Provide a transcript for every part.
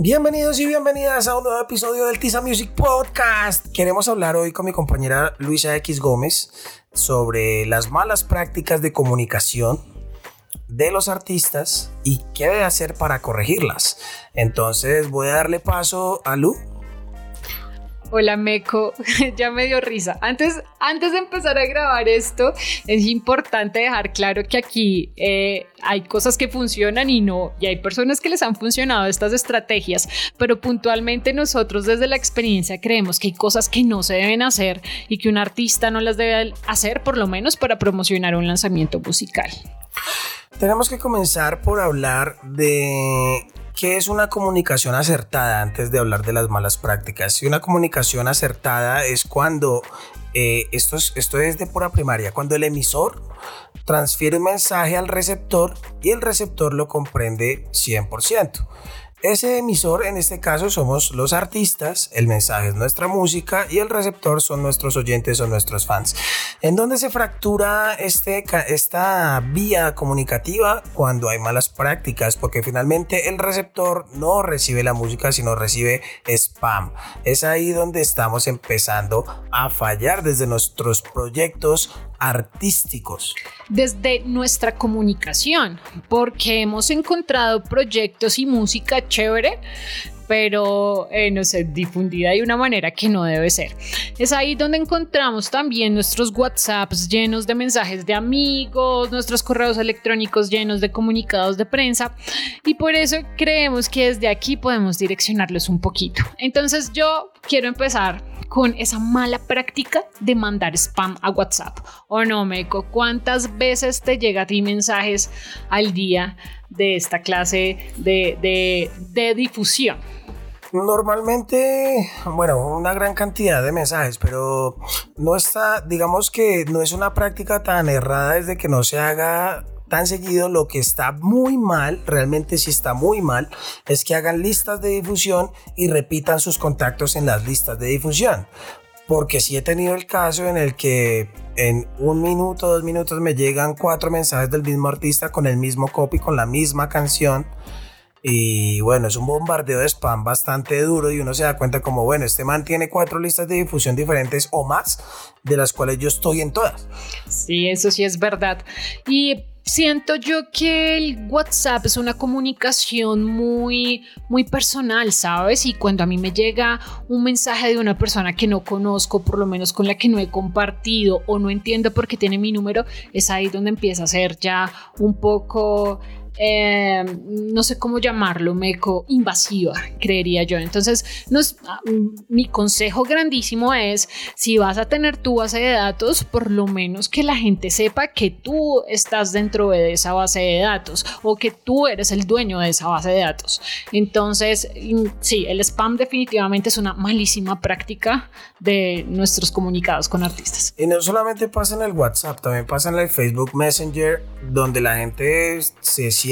Bienvenidos y bienvenidas a un nuevo episodio del Tisa Music Podcast. Queremos hablar hoy con mi compañera Luisa X Gómez sobre las malas prácticas de comunicación de los artistas y qué debe hacer para corregirlas. Entonces voy a darle paso a Lu Hola Meco, ya me dio risa. Antes, antes de empezar a grabar esto, es importante dejar claro que aquí eh, hay cosas que funcionan y no, y hay personas que les han funcionado estas estrategias, pero puntualmente nosotros desde la experiencia creemos que hay cosas que no se deben hacer y que un artista no las debe hacer por lo menos para promocionar un lanzamiento musical. Tenemos que comenzar por hablar de ¿Qué es una comunicación acertada antes de hablar de las malas prácticas? Y una comunicación acertada es cuando, eh, esto, es, esto es de pura primaria, cuando el emisor transfiere un mensaje al receptor y el receptor lo comprende 100%. Ese emisor en este caso somos los artistas, el mensaje es nuestra música y el receptor son nuestros oyentes o nuestros fans. ¿En dónde se fractura este, esta vía comunicativa? Cuando hay malas prácticas, porque finalmente el receptor no recibe la música, sino recibe spam. Es ahí donde estamos empezando a fallar desde nuestros proyectos artísticos? Desde nuestra comunicación, porque hemos encontrado proyectos y música chévere, pero eh, no sé, difundida de una manera que no debe ser. Es ahí donde encontramos también nuestros WhatsApps llenos de mensajes de amigos, nuestros correos electrónicos llenos de comunicados de prensa y por eso creemos que desde aquí podemos direccionarlos un poquito. Entonces yo quiero empezar con esa mala práctica de mandar spam a WhatsApp. ¿O no, Meco? ¿Cuántas veces te llega a ti mensajes al día de esta clase de, de difusión? Normalmente, bueno, una gran cantidad de mensajes, pero no está, digamos que no es una práctica tan errada desde que no se haga tan seguido, lo que está muy mal, realmente sí está muy mal, es que hagan listas de difusión y repitan sus contactos en las listas de difusión. Porque sí he tenido el caso en el que en un minuto, dos minutos me llegan cuatro mensajes del mismo artista con el mismo copy, con la misma canción. Y bueno, es un bombardeo de spam bastante duro y uno se da cuenta como, bueno, este man tiene cuatro listas de difusión diferentes o más, de las cuales yo estoy en todas. Sí, eso sí es verdad. Y Siento yo que el WhatsApp es una comunicación muy, muy personal, ¿sabes? Y cuando a mí me llega un mensaje de una persona que no conozco, por lo menos con la que no he compartido o no entiendo por qué tiene mi número, es ahí donde empieza a ser ya un poco eh, no sé cómo llamarlo, meco invasiva, creería yo. Entonces, ah, mi consejo grandísimo es, si vas a tener tu base de datos, por lo menos que la gente sepa que tú estás dentro de esa base de datos o que tú eres el dueño de esa base de datos. Entonces, mm, sí, el spam definitivamente es una malísima práctica de nuestros comunicados con artistas. Y no solamente pasa en el WhatsApp, también pasa en el Facebook Messenger, donde la gente se siente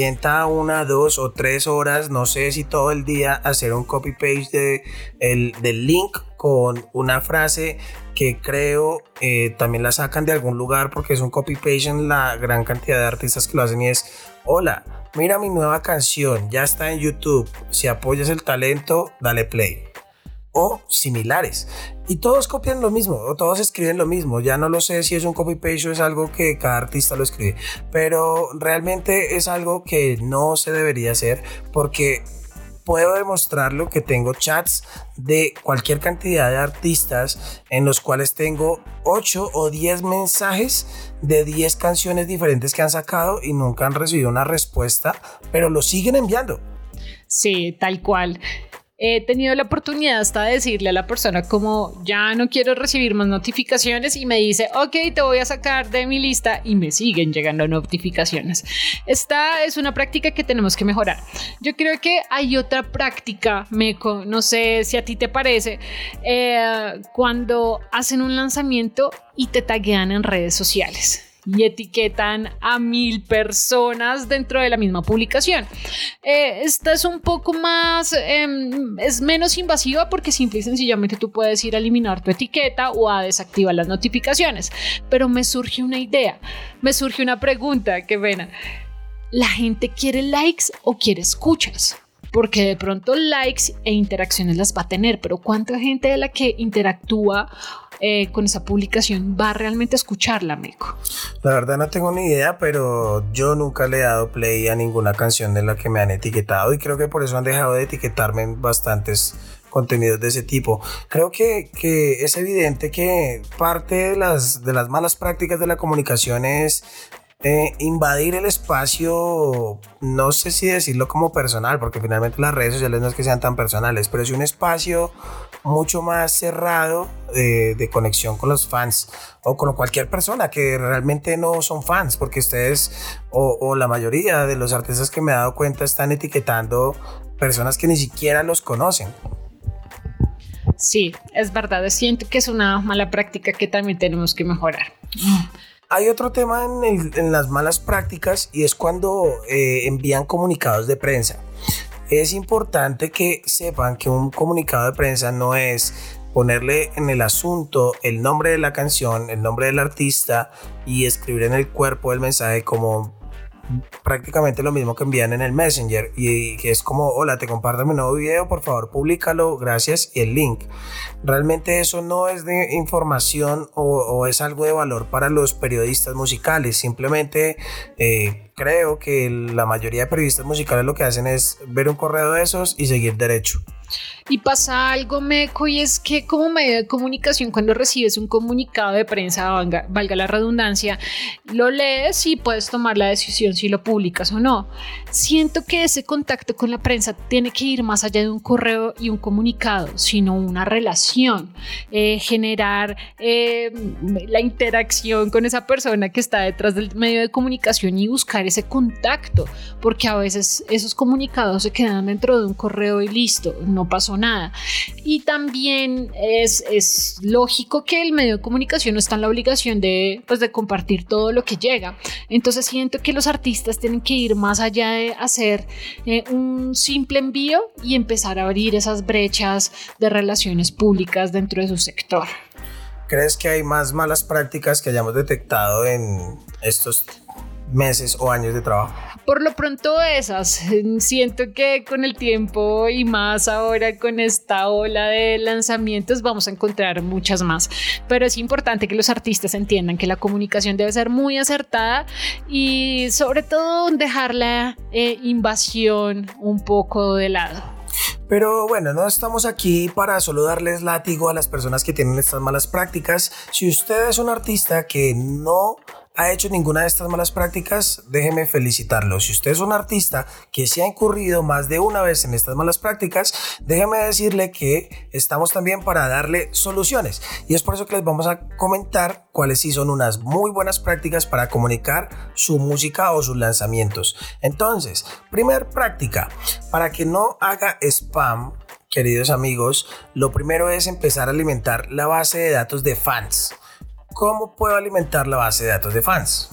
una, dos o tres horas, no sé si todo el día, hacer un copy paste de, el, del link con una frase que creo eh, también la sacan de algún lugar porque es un copy paste en la gran cantidad de artistas que lo hacen y es hola mira mi nueva canción ya está en YouTube si apoyas el talento dale play o similares. Y todos copian lo mismo, o todos escriben lo mismo. Ya no lo sé si es un copy-paste o es algo que cada artista lo escribe. Pero realmente es algo que no se debería hacer porque puedo demostrarlo que tengo chats de cualquier cantidad de artistas en los cuales tengo 8 o 10 mensajes de 10 canciones diferentes que han sacado y nunca han recibido una respuesta, pero lo siguen enviando. Sí, tal cual he tenido la oportunidad hasta de decirle a la persona como ya no quiero recibir más notificaciones y me dice, ok, te voy a sacar de mi lista y me siguen llegando notificaciones. Esta es una práctica que tenemos que mejorar. Yo creo que hay otra práctica, Meco, no sé si a ti te parece, eh, cuando hacen un lanzamiento y te taguean en redes sociales y etiquetan a mil personas dentro de la misma publicación. Eh, esta es un poco más, em, es menos invasiva porque simple y sencillamente tú puedes ir a eliminar tu etiqueta o a desactivar las notificaciones. Pero me surge una idea, me surge una pregunta, que pena. ¿La gente quiere likes o quiere escuchas? porque de pronto likes e interacciones las va a tener, pero ¿cuánta gente de la que interactúa eh, con esa publicación va realmente a escucharla, Meco? La verdad no tengo ni idea, pero yo nunca le he dado play a ninguna canción de la que me han etiquetado y creo que por eso han dejado de etiquetarme en bastantes contenidos de ese tipo. Creo que, que, es evidente que parte de las, de las malas prácticas de la comunicación es eh, invadir el espacio, no sé si decirlo como personal, porque finalmente las redes sociales no es que sean tan personales, pero es un espacio mucho más cerrado de, conexión con los fans o con cualquier persona que realmente no son fans, porque ustedes o, o la mayoría de los artistas que me he dado cuenta están etiquetando personas que ni siquiera los conocen. Sí, es verdad, siento que es una mala práctica que también tenemos que mejorar. Hay otro tema en, las malas prácticas y es cuando eh, envían comunicados de prensa. Es importante que sepan que un comunicado de prensa no es ponerle en el asunto el nombre de la canción, el nombre del artista y escribir en el cuerpo del mensaje como prácticamente lo mismo que envían en el Messenger y que es como, hola, te comparto mi nuevo video, por favor, públicalo, gracias y el link. Realmente eso no es de información o, es algo de valor para los periodistas musicales, simplemente eh, creo que la mayoría de periodistas musicales lo que hacen es ver un correo de esos y seguir derecho. Y pasa algo meco y es que como medio de comunicación cuando recibes un comunicado de prensa, valga, la redundancia, lo lees y puedes tomar la decisión si lo publicas o no. Siento que ese contacto con la prensa tiene que ir más allá de un correo y un comunicado, sino una relación, eh, generar eh, la interacción con esa persona que está detrás del medio de comunicación y buscar ese contacto, porque a veces esos comunicados se quedan dentro de un correo y listo, no pasó nada. Y también es, es lógico que el medio de comunicación no está en la obligación de, pues, de compartir todo lo que llega. Entonces siento que los artistas tienen que ir más allá de hacer eh, un simple envío y empezar a abrir esas brechas de relaciones públicas dentro de su sector. ¿Crees que hay más malas prácticas que hayamos detectado en estos meses o años de trabajo? Por lo pronto esas. Siento que con el tiempo y más ahora con esta ola de lanzamientos vamos a encontrar muchas más. Pero es importante que los artistas entiendan que la comunicación debe ser muy acertada y sobre todo dejar la eh, invasión un poco de lado. Pero bueno, no estamos aquí para solo darles látigo a las personas que tienen estas malas prácticas. Si usted es un artista que no ha hecho ninguna de estas malas prácticas, déjeme felicitarlo. Si usted es un artista que se ha incurrido más de una vez en estas malas prácticas, déjeme decirle que estamos también para darle soluciones. Y es por eso que les vamos a comentar cuáles sí son unas muy buenas prácticas para comunicar su música o sus lanzamientos. Entonces, primer práctica, para que no haga spam queridos amigos, lo primero es empezar a alimentar la base de datos de fans. ¿Cómo puedo alimentar la base de datos de fans?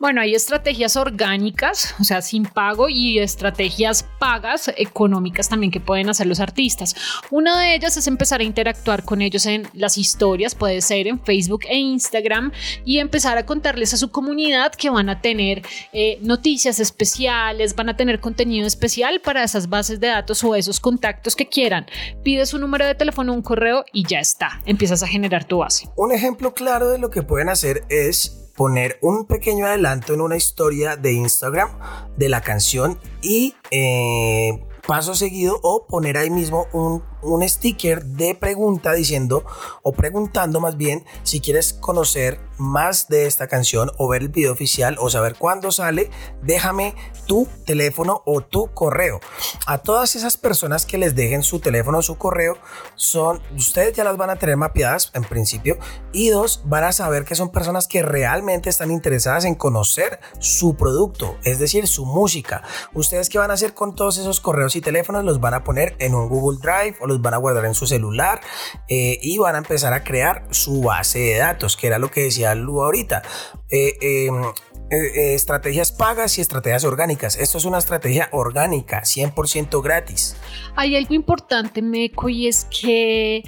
Bueno, hay estrategias orgánicas, o sea, sin pago, y estrategias pagas económicas también que pueden hacer los artistas. Una de ellas es empezar a interactuar con ellos en las historias, puede ser en Facebook e Instagram, y empezar a contarles a su comunidad que van a tener eh, noticias especiales, van a tener contenido especial para esas bases de datos o esos contactos que quieran. Pides un número de teléfono, un correo y ya está, empiezas a generar tu base. Un ejemplo claro de lo que pueden hacer es poner un pequeño adelanto en una historia de Instagram de la canción y eh, paso seguido o poner ahí mismo un un sticker de pregunta diciendo o preguntando más bien si quieres conocer más de esta canción o ver el video oficial o saber cuándo sale, déjame tu teléfono o tu correo. A todas esas personas que les dejen su teléfono o su correo, son ustedes ya las van a tener mapeadas en principio y dos van a saber que son personas que realmente están interesadas en conocer su producto, es decir, su música. Ustedes qué van a hacer con todos esos correos y teléfonos los van a poner en un Google Drive o los van a guardar en su celular eh, y van a empezar a crear su base de datos, que era lo que decía Lu ahorita. Eh, em, eh, estrategias pagas y estrategias orgánicas. Esto es una estrategia orgánica, 100% gratis. Hay algo importante, Meco, y es que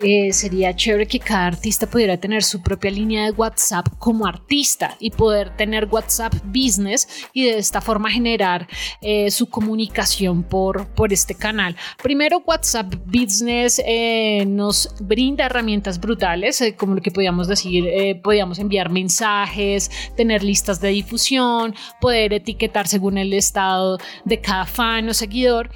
eh, sería chévere que cada artista pudiera tener su propia línea de WhatsApp como artista y poder tener WhatsApp Business y de esta forma generar eh, su comunicación por, por este canal. Primero, WhatsApp Business eh, nos brinda herramientas brutales, como lo que podíamos decir, podíamos enviar mensajes, tener listas de difusión, poder etiquetar según el estado de cada fan o seguidor.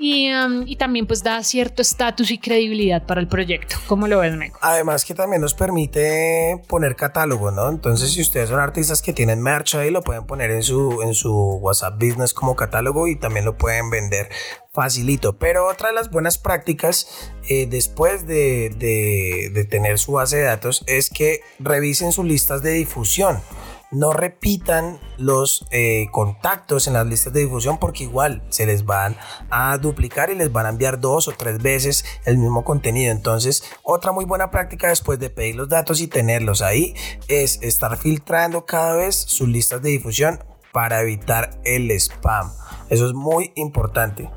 Um, y, también pues da cierto estatus y credibilidad para el proyecto. ¿Cómo lo ves, Meco? Además que también nos permite poner catálogo, ¿no? Entonces si ustedes son artistas que tienen merch ahí, lo pueden poner en su, en su WhatsApp Business como catálogo y también lo pueden vender facilito. Pero otra de las buenas prácticas eh, después de, de, de tener su base de datos es que revisen sus listas de difusión no repitan los eh, contactos en las listas de difusión porque igual se les van a duplicar y les van a enviar dos o tres veces el mismo contenido. Entonces, otra muy buena práctica después de pedir los datos y tenerlos ahí es estar filtrando cada vez sus listas de difusión para evitar el spam. Eso es muy importante.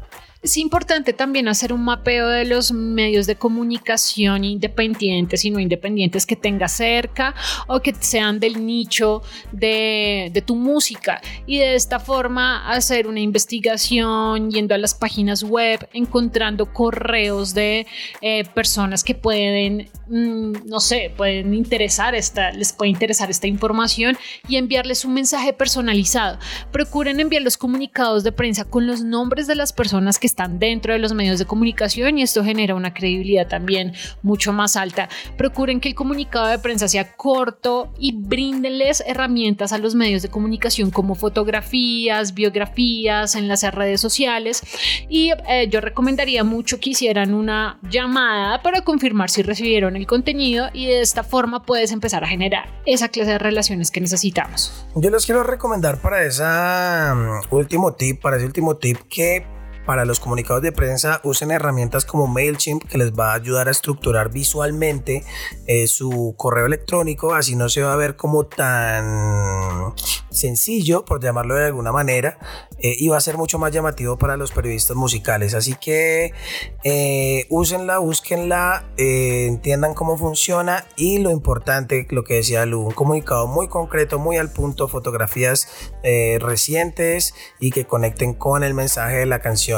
Es importante también hacer un mapeo de los medios de comunicación independientes y no independientes que tengas cerca o que sean del nicho de, tu música y de esta forma hacer una investigación yendo a las páginas web, encontrando correos de eh, personas que pueden, mm, no sé, pueden interesar esta, les puede interesar esta información y enviarles un mensaje personalizado. Procuren enviar los comunicados de prensa con los nombres de las personas que están dentro de los medios de comunicación y esto genera una credibilidad también mucho más alta. Procuren que el comunicado de prensa sea corto y bríndenles herramientas a los medios de comunicación como fotografías, biografías, en las redes sociales y eh, yo recomendaría mucho que hicieran una llamada para confirmar si recibieron el contenido y de esta forma puedes empezar a generar esa clase de relaciones que necesitamos. Yo les quiero recomendar para ese mm, último tip, para ese último tip que para los comunicados de prensa usen herramientas como MailChimp que les va a ayudar a estructurar visualmente eh, su correo electrónico, así no se va a ver como tan sencillo, por llamarlo de alguna manera, eh, y va a ser mucho más llamativo para los periodistas musicales. Así que eh, úsenla, búsquenla, entiendan cómo funciona y lo importante, lo que decía Lu, un comunicado muy concreto, muy al punto, fotografías recientes y que conecten con el mensaje de la canción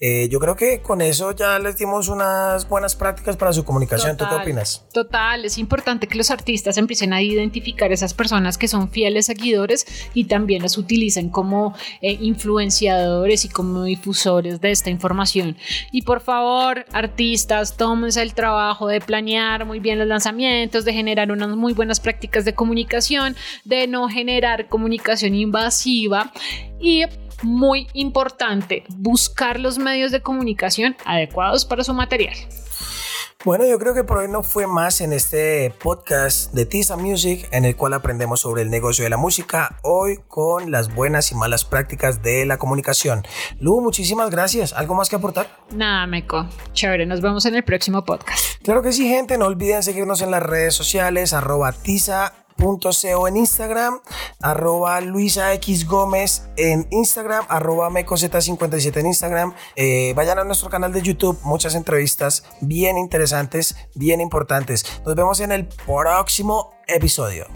eh, yo creo que con eso ya les dimos unas buenas prácticas para su comunicación. ¿Tú qué opinas? Total, es importante que los artistas empiecen a identificar esas personas que son fieles seguidores y también las utilicen como eh, influenciadores y como difusores de esta información. Y por favor, artistas, tómense el trabajo de planear muy bien los lanzamientos, de generar unas muy buenas prácticas de comunicación, de no generar comunicación invasiva y muy importante buscar los medios de comunicación adecuados para su material. Bueno, yo creo que por hoy no fue más en este podcast de Tisa Music, en el cual aprendemos sobre el negocio de la música, hoy con las buenas y malas prácticas de la comunicación. Lu, muchísimas gracias. ¿Algo más que aportar? Nada, Meco. Chévere, nos vemos en el próximo podcast. Claro que sí, gente. No olviden seguirnos en las redes sociales, arroba Tisa .co en Instagram, arroba Luisa X Gómez en Instagram, arroba mecos57 en Instagram. Eh, vayan a nuestro canal de YouTube, muchas entrevistas bien interesantes, bien importantes. Nos vemos en el próximo episodio.